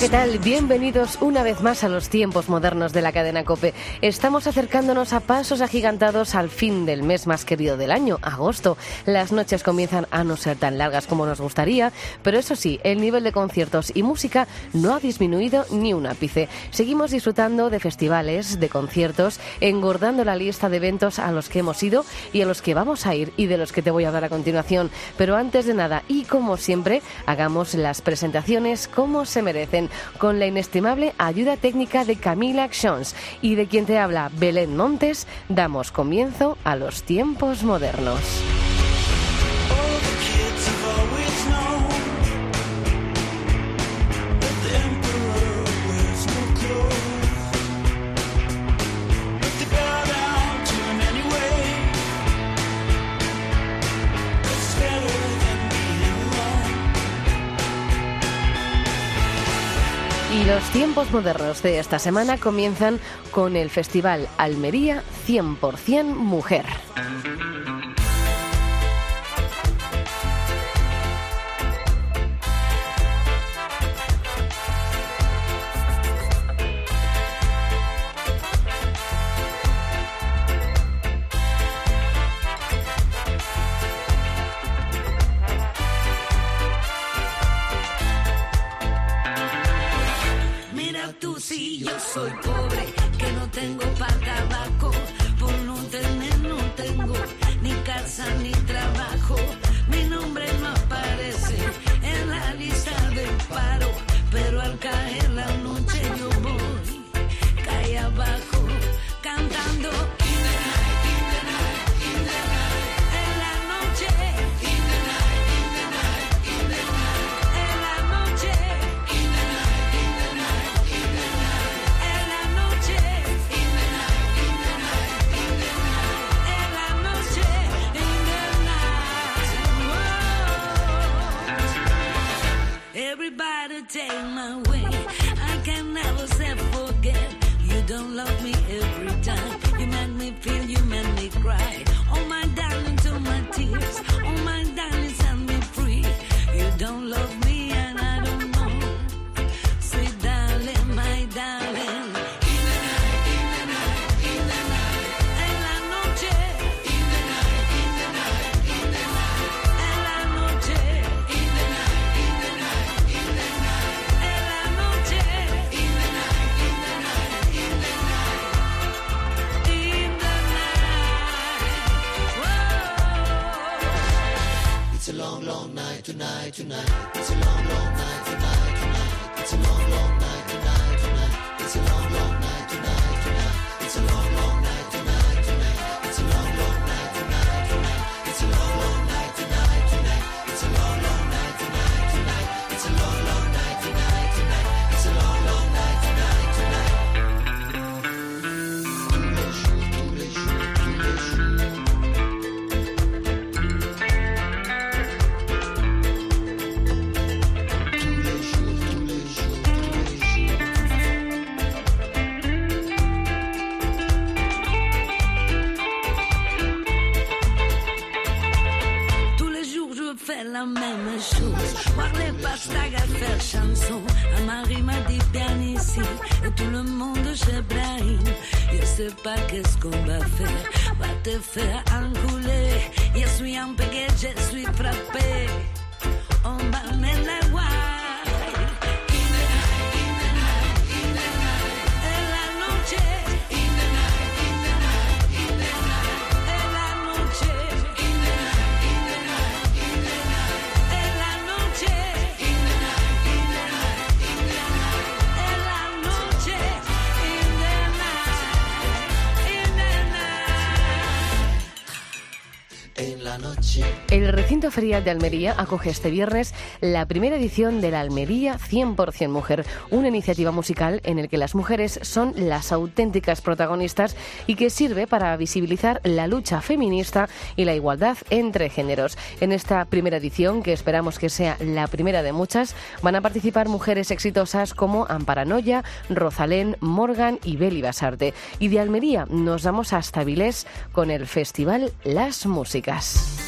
¿qué tal? Bienvenidos una vez más a los tiempos modernos de la cadena Cope. Estamos acercándonos a pasos agigantados al fin del mes más querido del año, agosto. Las noches comienzan a no ser tan largas como nos gustaría, pero eso sí, el nivel de conciertos y música no ha disminuido ni un ápice. Seguimos disfrutando de festivales, de conciertos, engordando la lista de eventos a los que hemos ido y a los que vamos a ir y de los que te voy a hablar a continuación. Pero antes de nada, y como siempre, hagamos las presentaciones como se merecen. Con la inestimable ayuda técnica de Camila Actions y de quien te habla Belén Montes, damos comienzo a los tiempos modernos. tiempos modernos de esta semana comienzan con el Festival Almería 100% Mujer. El recinto ferial de Almería acoge este viernes la primera edición de la Almería 100% Mujer, una iniciativa musical en el que las mujeres son las auténticas protagonistas y que sirve para visibilizar la lucha feminista y la igualdad entre géneros. En esta primera edición, que esperamos que sea la primera de muchas, van a participar mujeres exitosas como Amparanoia, Rosalén, Morgan y Beli Basarte. Y de Almería nos vamos hasta Vilés con el Festival Las Músicas.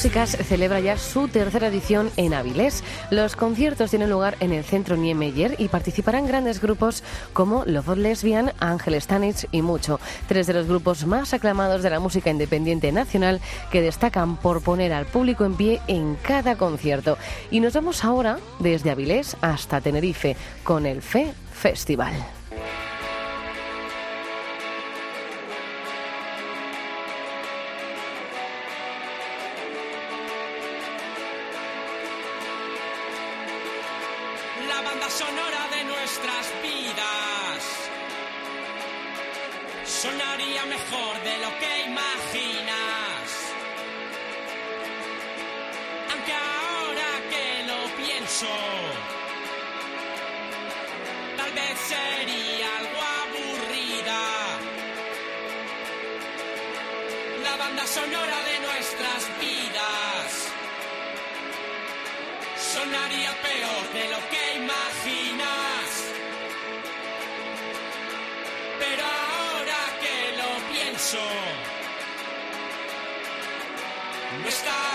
Músicas celebra ya su tercera edición en Avilés. Los conciertos tienen lugar en el Centro Niemeyer y participarán grandes grupos como Love of Lesbian, Ángel Stanich y mucho. Tres de los grupos más aclamados de la música independiente nacional que destacan por poner al público en pie en cada concierto. Y nos vamos ahora desde Avilés hasta Tenerife con el FE Festival. Tal vez sería algo aburrida. La banda sonora de nuestras vidas. Sonaría peor de lo que imaginas. Pero ahora que lo pienso, no estaría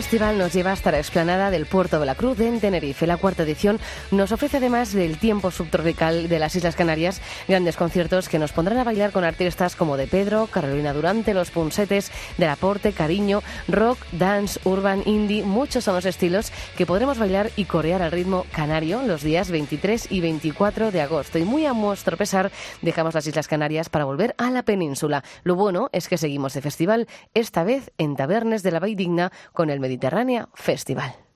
Festival nos lleva hasta la explanada del Puerto de la Cruz en Tenerife. La cuarta edición nos ofrece además del tiempo subtropical de las Islas Canarias grandes conciertos que nos pondrán a bailar con artistas como De Pedro, Carolina Durante, Los Punsetes, Del Aporte, Cariño, rock, dance, urban, indie, muchos son los estilos que podremos bailar y corear al ritmo canario los días 23 y 24 de agosto. Y muy a nuestro pesar dejamos las Islas Canarias para volver a la península. Lo bueno es que seguimos de festival, esta vez en Tabernes de la Bay Digna con el Mediterránea Festival.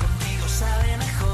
Contigo sabe mejor.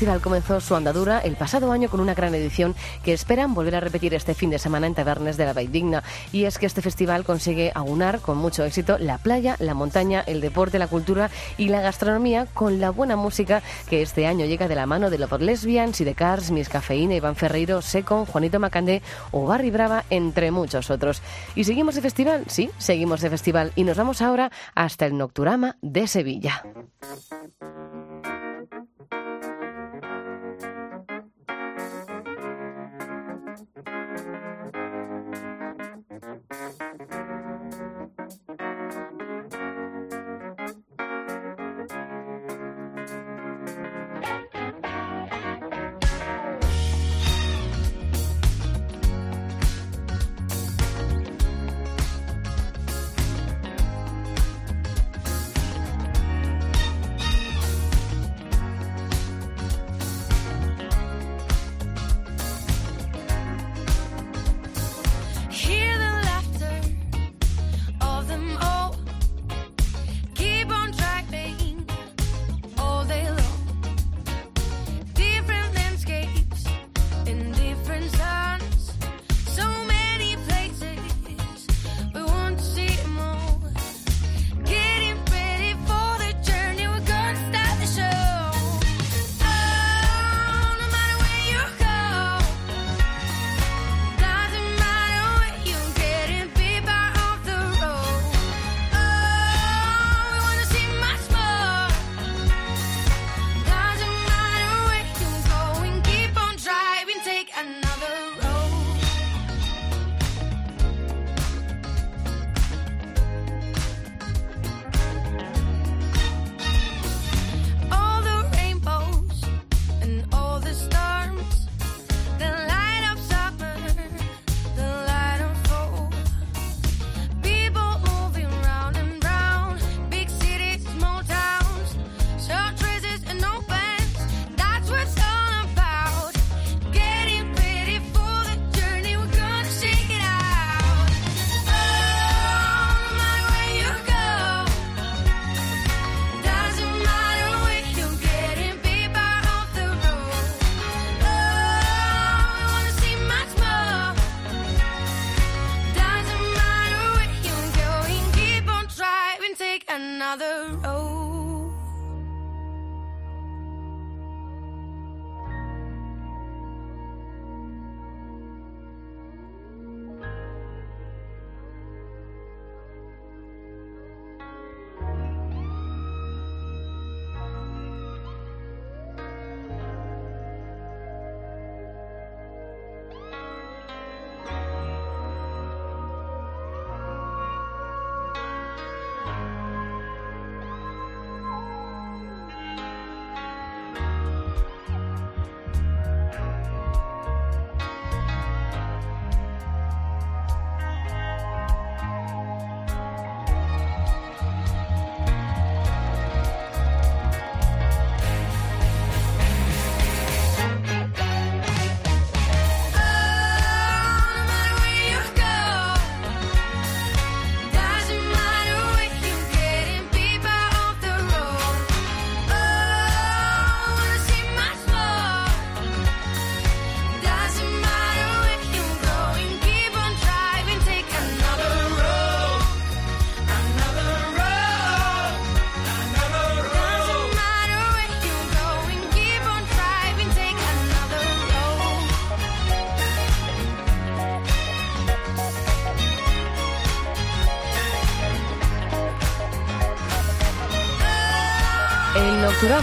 Festival comenzó su andadura el pasado año con una gran edición que esperan volver a repetir este fin de semana en Tabernes de la Digna. Y es que este festival consigue aunar con mucho éxito la playa, la montaña, el deporte, la cultura y la gastronomía con la buena música que este año llega de la mano de Love Lesbian, Sidecars, Miss Cafeína, Iván Ferreiro, Secon, Juanito Macandé o Barry Brava, entre muchos otros. ¿Y seguimos de festival? Sí, seguimos de festival y nos vamos ahora hasta el Nocturama de Sevilla.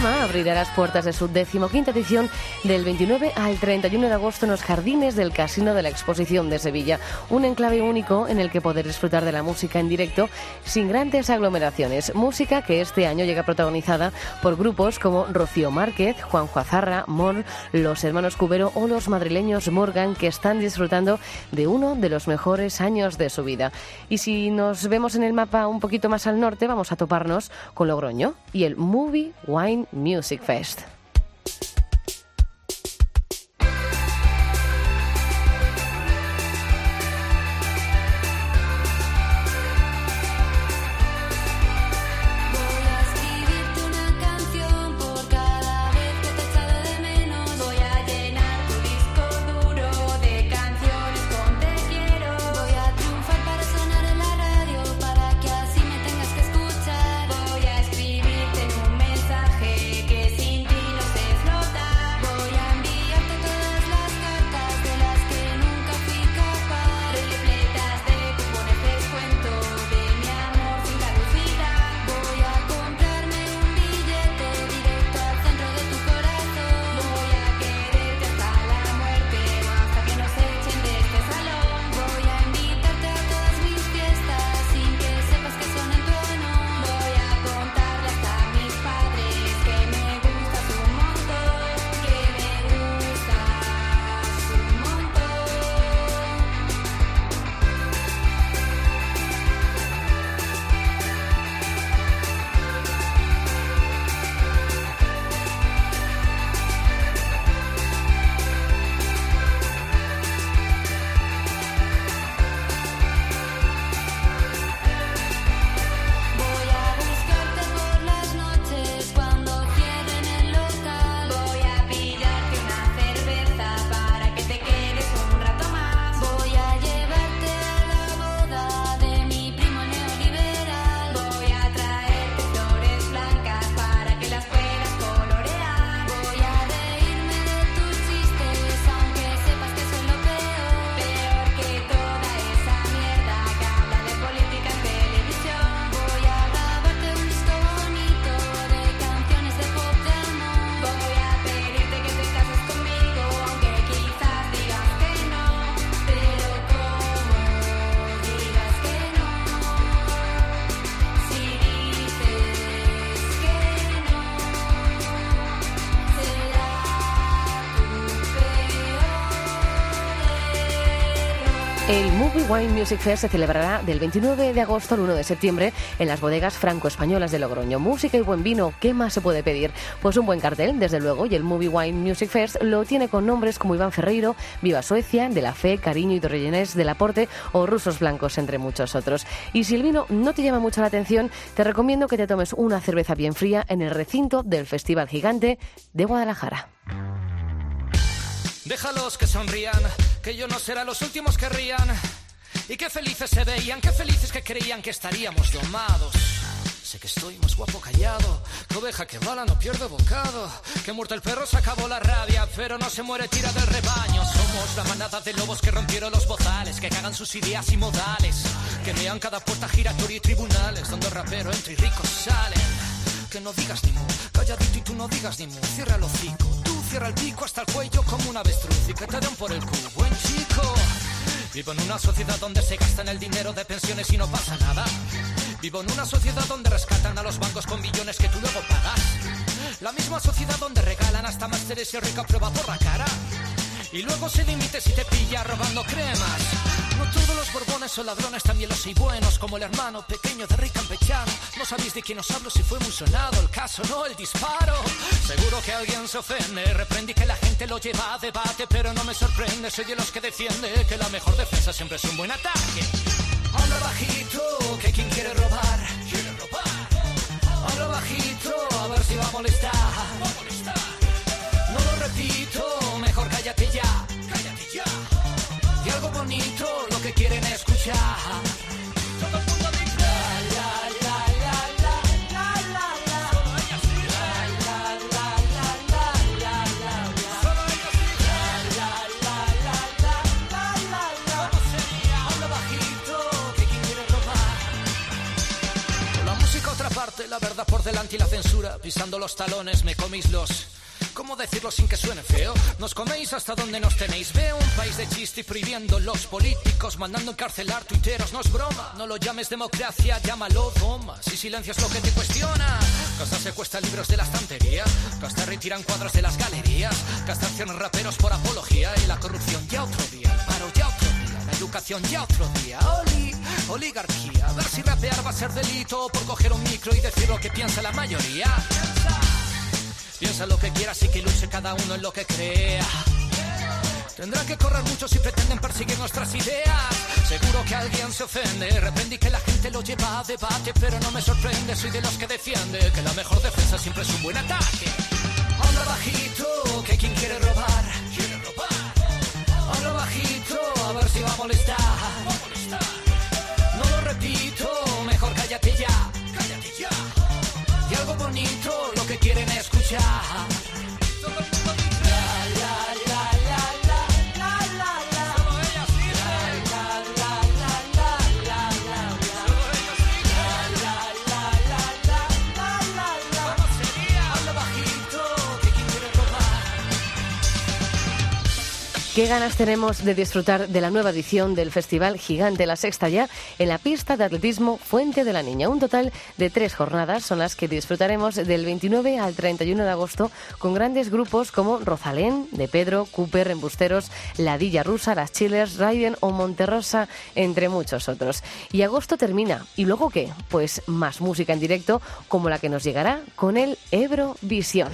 Abrirá las puertas de su decimoquinta edición del 29 al 31 de agosto en los jardines del Casino de la Exposición de Sevilla, un enclave único en el que poder disfrutar de la música en directo sin grandes aglomeraciones. Música que este año llega protagonizada por grupos como Rocío Márquez, Juanjo Azarra, Mor, los hermanos Cubero o los madrileños Morgan que están disfrutando de uno de los mejores años de su vida. Y si nos vemos en el mapa un poquito más al norte, vamos a toparnos con Logroño y el Movie Wine Music Fest. Wine Music Fest se celebrará del 29 de agosto al 1 de septiembre en las bodegas franco-españolas de Logroño. Música y buen vino, ¿qué más se puede pedir? Pues un buen cartel, desde luego, y el Movie Wine Music Fest lo tiene con nombres como Iván Ferreiro, Viva Suecia, De la Fe, Cariño y Torrellenés del Aporte o Rusos Blancos, entre muchos otros. Y si el vino no te llama mucho la atención, te recomiendo que te tomes una cerveza bien fría en el recinto del Festival Gigante de Guadalajara. Déjalos que sonrían, que yo no será los últimos que rían. Y qué felices se veían, qué felices que creían que estaríamos domados. Sé que estoy más guapo callado, que oveja que bala no pierde bocado. Que muerto el perro se acabó la rabia, pero no se muere tira del rebaño. Somos la manada de lobos que rompieron los bozales, que cagan sus ideas y modales. Que vean cada puerta giratoria y tribunales, donde rapero entra y ricos salen. Que no digas ni mu, calladito y tú no digas ni mu, cierra el hocico. Tú cierra el pico hasta el cuello como un avestruz y que te den por el culo, buen chico. Vivo en una sociedad donde se gastan el dinero de pensiones y no pasa nada. Vivo en una sociedad donde rescatan a los bancos con billones que tú luego pagas. La misma sociedad donde regalan hasta másteres y rica prueba por la cara. Y luego se dimite si te pilla robando cremas. No todos los borbones son ladrones, también los hay buenos, como el hermano pequeño de Rey Campechano. No sabéis de quién os hablo si fue muy sonado el caso, no el disparo. Seguro que alguien se ofende, reprendí que la gente lo lleva a debate, pero no me sorprende, soy de los que defiende que la mejor defensa siempre es un buen ataque. Habla bajito, que quien quiere robar, quiere robar. Habla bajito, a ver si va a molestar. No lo repito, cállate ya, cállate ya. Y algo bonito, lo que quieren escuchar. Todo el mundo dice la, la, la, verdad por delante y la censura. Pisando los talones me coméis los... ¿Cómo decirlo sin que suene feo? Nos coméis hasta donde nos tenéis. Veo un país de chiste y prohibiendo los políticos, mandando encarcelar tuiteros. No es broma, no lo llames democracia, llámalo doma. Si silencias lo que te cuestiona, hasta secuestra libros de la estantería, hasta retiran cuadros de las galerías, hasta accionan raperos por apología y la corrupción ya otro día, paro ya otro día, la educación ya otro día. Oli, oligarquía, a ver si rapear va a ser delito por coger un micro y decir lo que piensa la mayoría. Piensa lo que quieras y que luche cada uno en lo que crea. Tendrán que correr mucho si pretenden perseguir nuestras ideas. Seguro que alguien se ofende. Reprendí que la gente lo lleva a debate, pero no me sorprende. Soy de los que defiende que la mejor defensa siempre es un buen ataque. Habla bajito, que quien quiere robar, quiere robar. Habla bajito, a ver si va a molestar. No lo repito, mejor cállate ya, cállate ya. Y algo bonito, lo que quieren escuchar. Qué ganas tenemos de disfrutar de la nueva edición del Festival Gigante La Sexta ya en la pista de atletismo Fuente de la Niña. Un total de tres jornadas son las que disfrutaremos del 29 al 31 de agosto con grandes grupos como Rosalén, De Pedro, Cooper, Embusteros, Ladilla Rusa, Las Chillers, Raiden o Monterrosa, entre muchos otros. Y agosto termina. ¿Y luego qué? Pues más música en directo como la que nos llegará con el Eurovisión.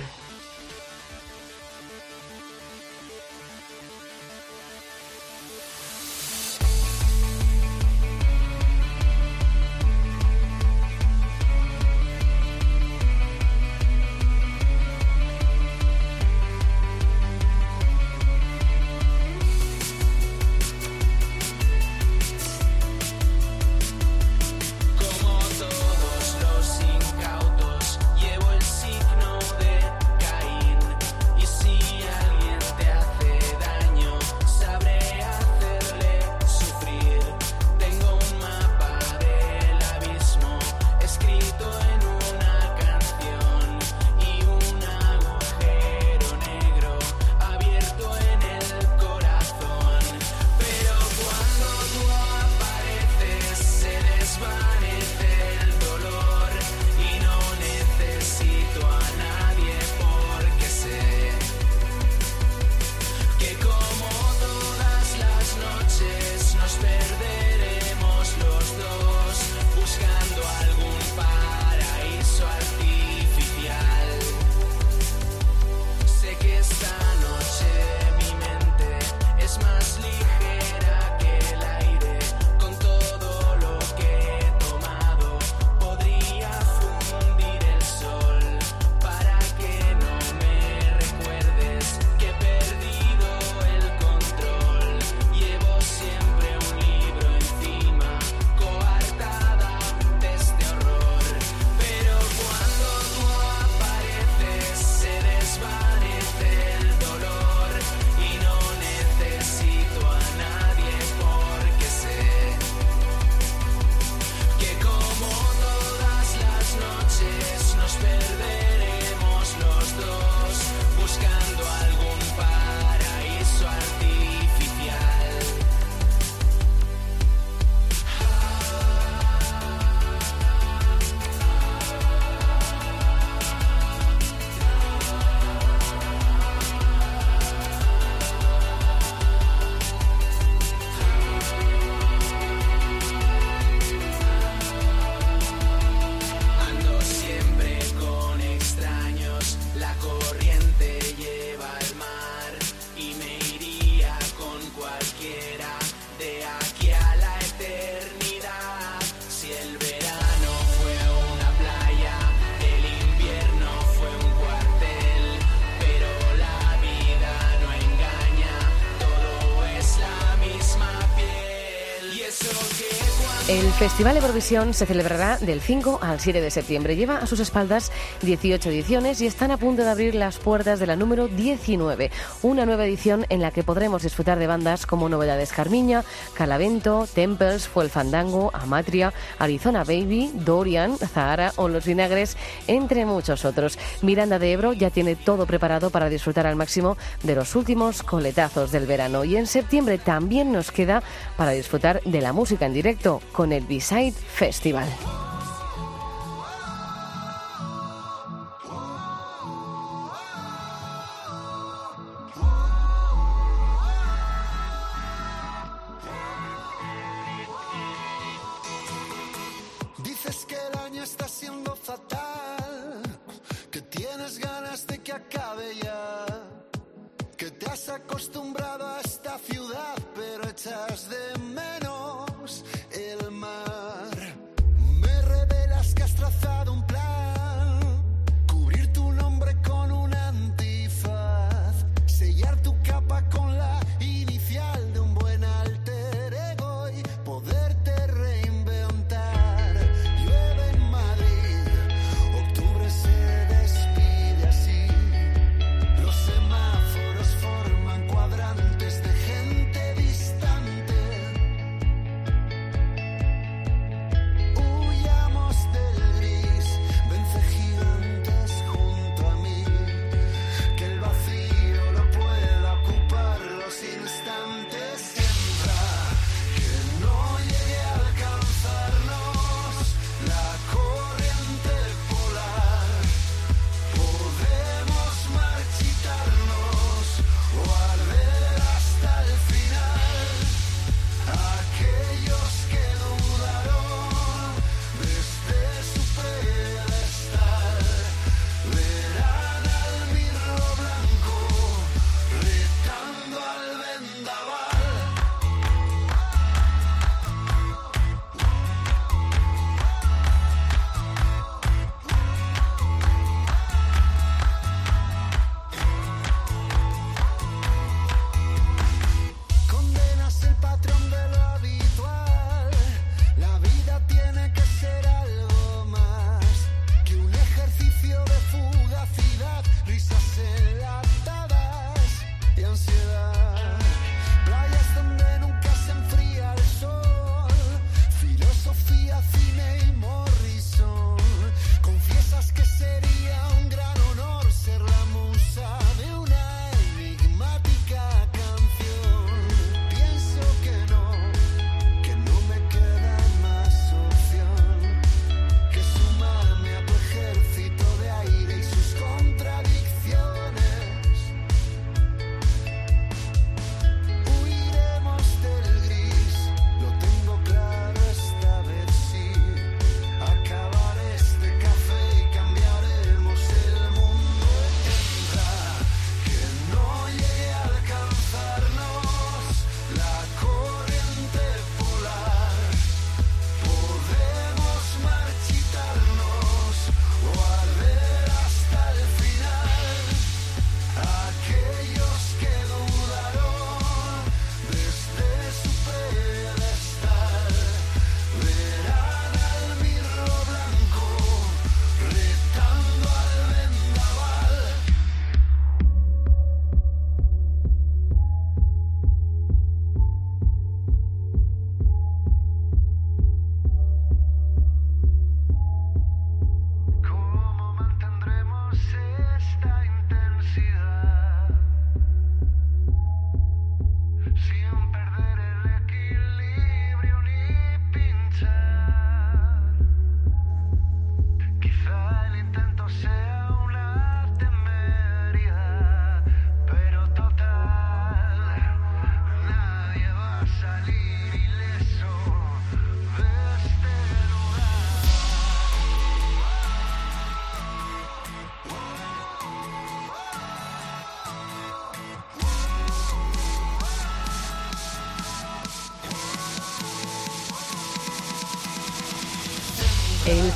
Festival Eurovisión se celebrará del 5 al 7 de septiembre. Lleva a sus espaldas 18 ediciones y están a punto de abrir las puertas de la número 19, una nueva edición en la que podremos disfrutar de bandas como Novedades Carmiña, Calavento, Temples, Fue el Fandango, Amatria, Arizona Baby, Dorian, Zahara o Los Vinagres, entre muchos otros. Miranda de Ebro ya tiene todo preparado para disfrutar al máximo de los últimos coletazos del verano y en septiembre también nos queda para disfrutar de la música en directo con el B-Side Festival.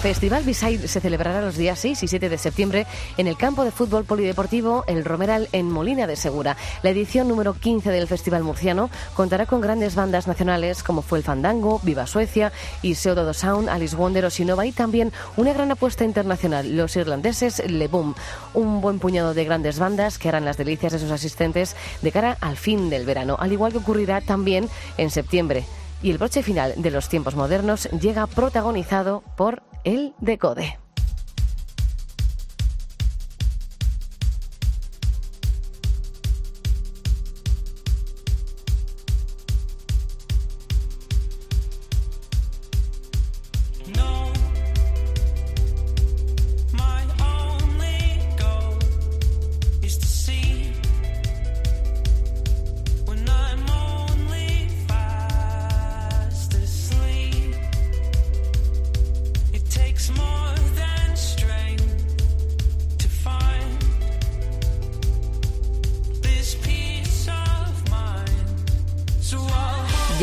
Festival Beside se celebrará los días 6 y 7 de septiembre en el campo de fútbol polideportivo El Romeral en Molina de Segura. La edición número 15 del Festival Murciano contará con grandes bandas nacionales como fue el Fandango, Viva Suecia, Iseo Dodo Sound, Alice Wonder o Sinova y también una gran apuesta internacional, los irlandeses Le Boom. Un buen puñado de grandes bandas que harán las delicias de sus asistentes de cara al fin del verano, al igual que ocurrirá también en septiembre. Y el broche final de los tiempos modernos llega protagonizado por el Decode. No,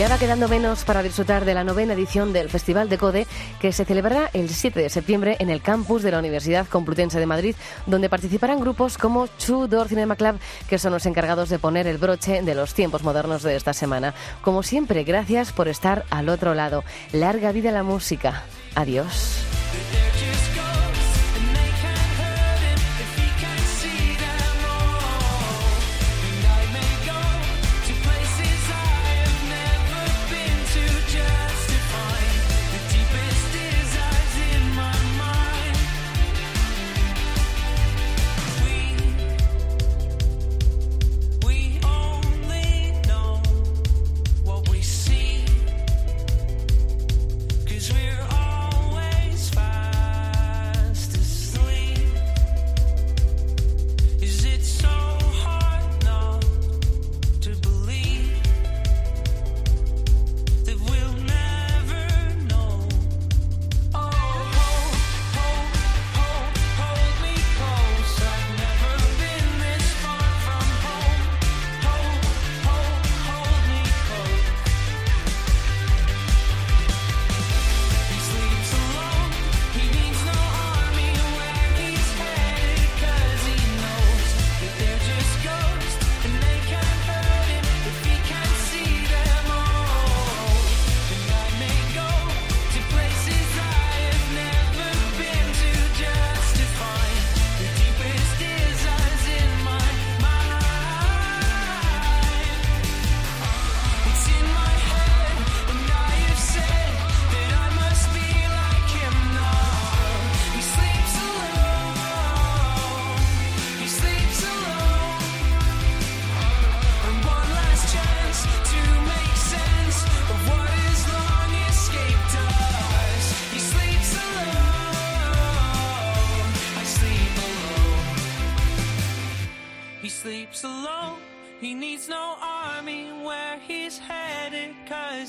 Ya quedando menos para disfrutar de la novena edición del Festival de Code que se celebrará el 7 de septiembre en el campus de la Universidad Complutense de Madrid, donde participarán grupos como Two Door Cinema Club, que son los encargados de poner el broche de los tiempos modernos de esta semana. Como siempre, gracias por estar al otro lado. Larga vida la música. Adiós.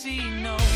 see no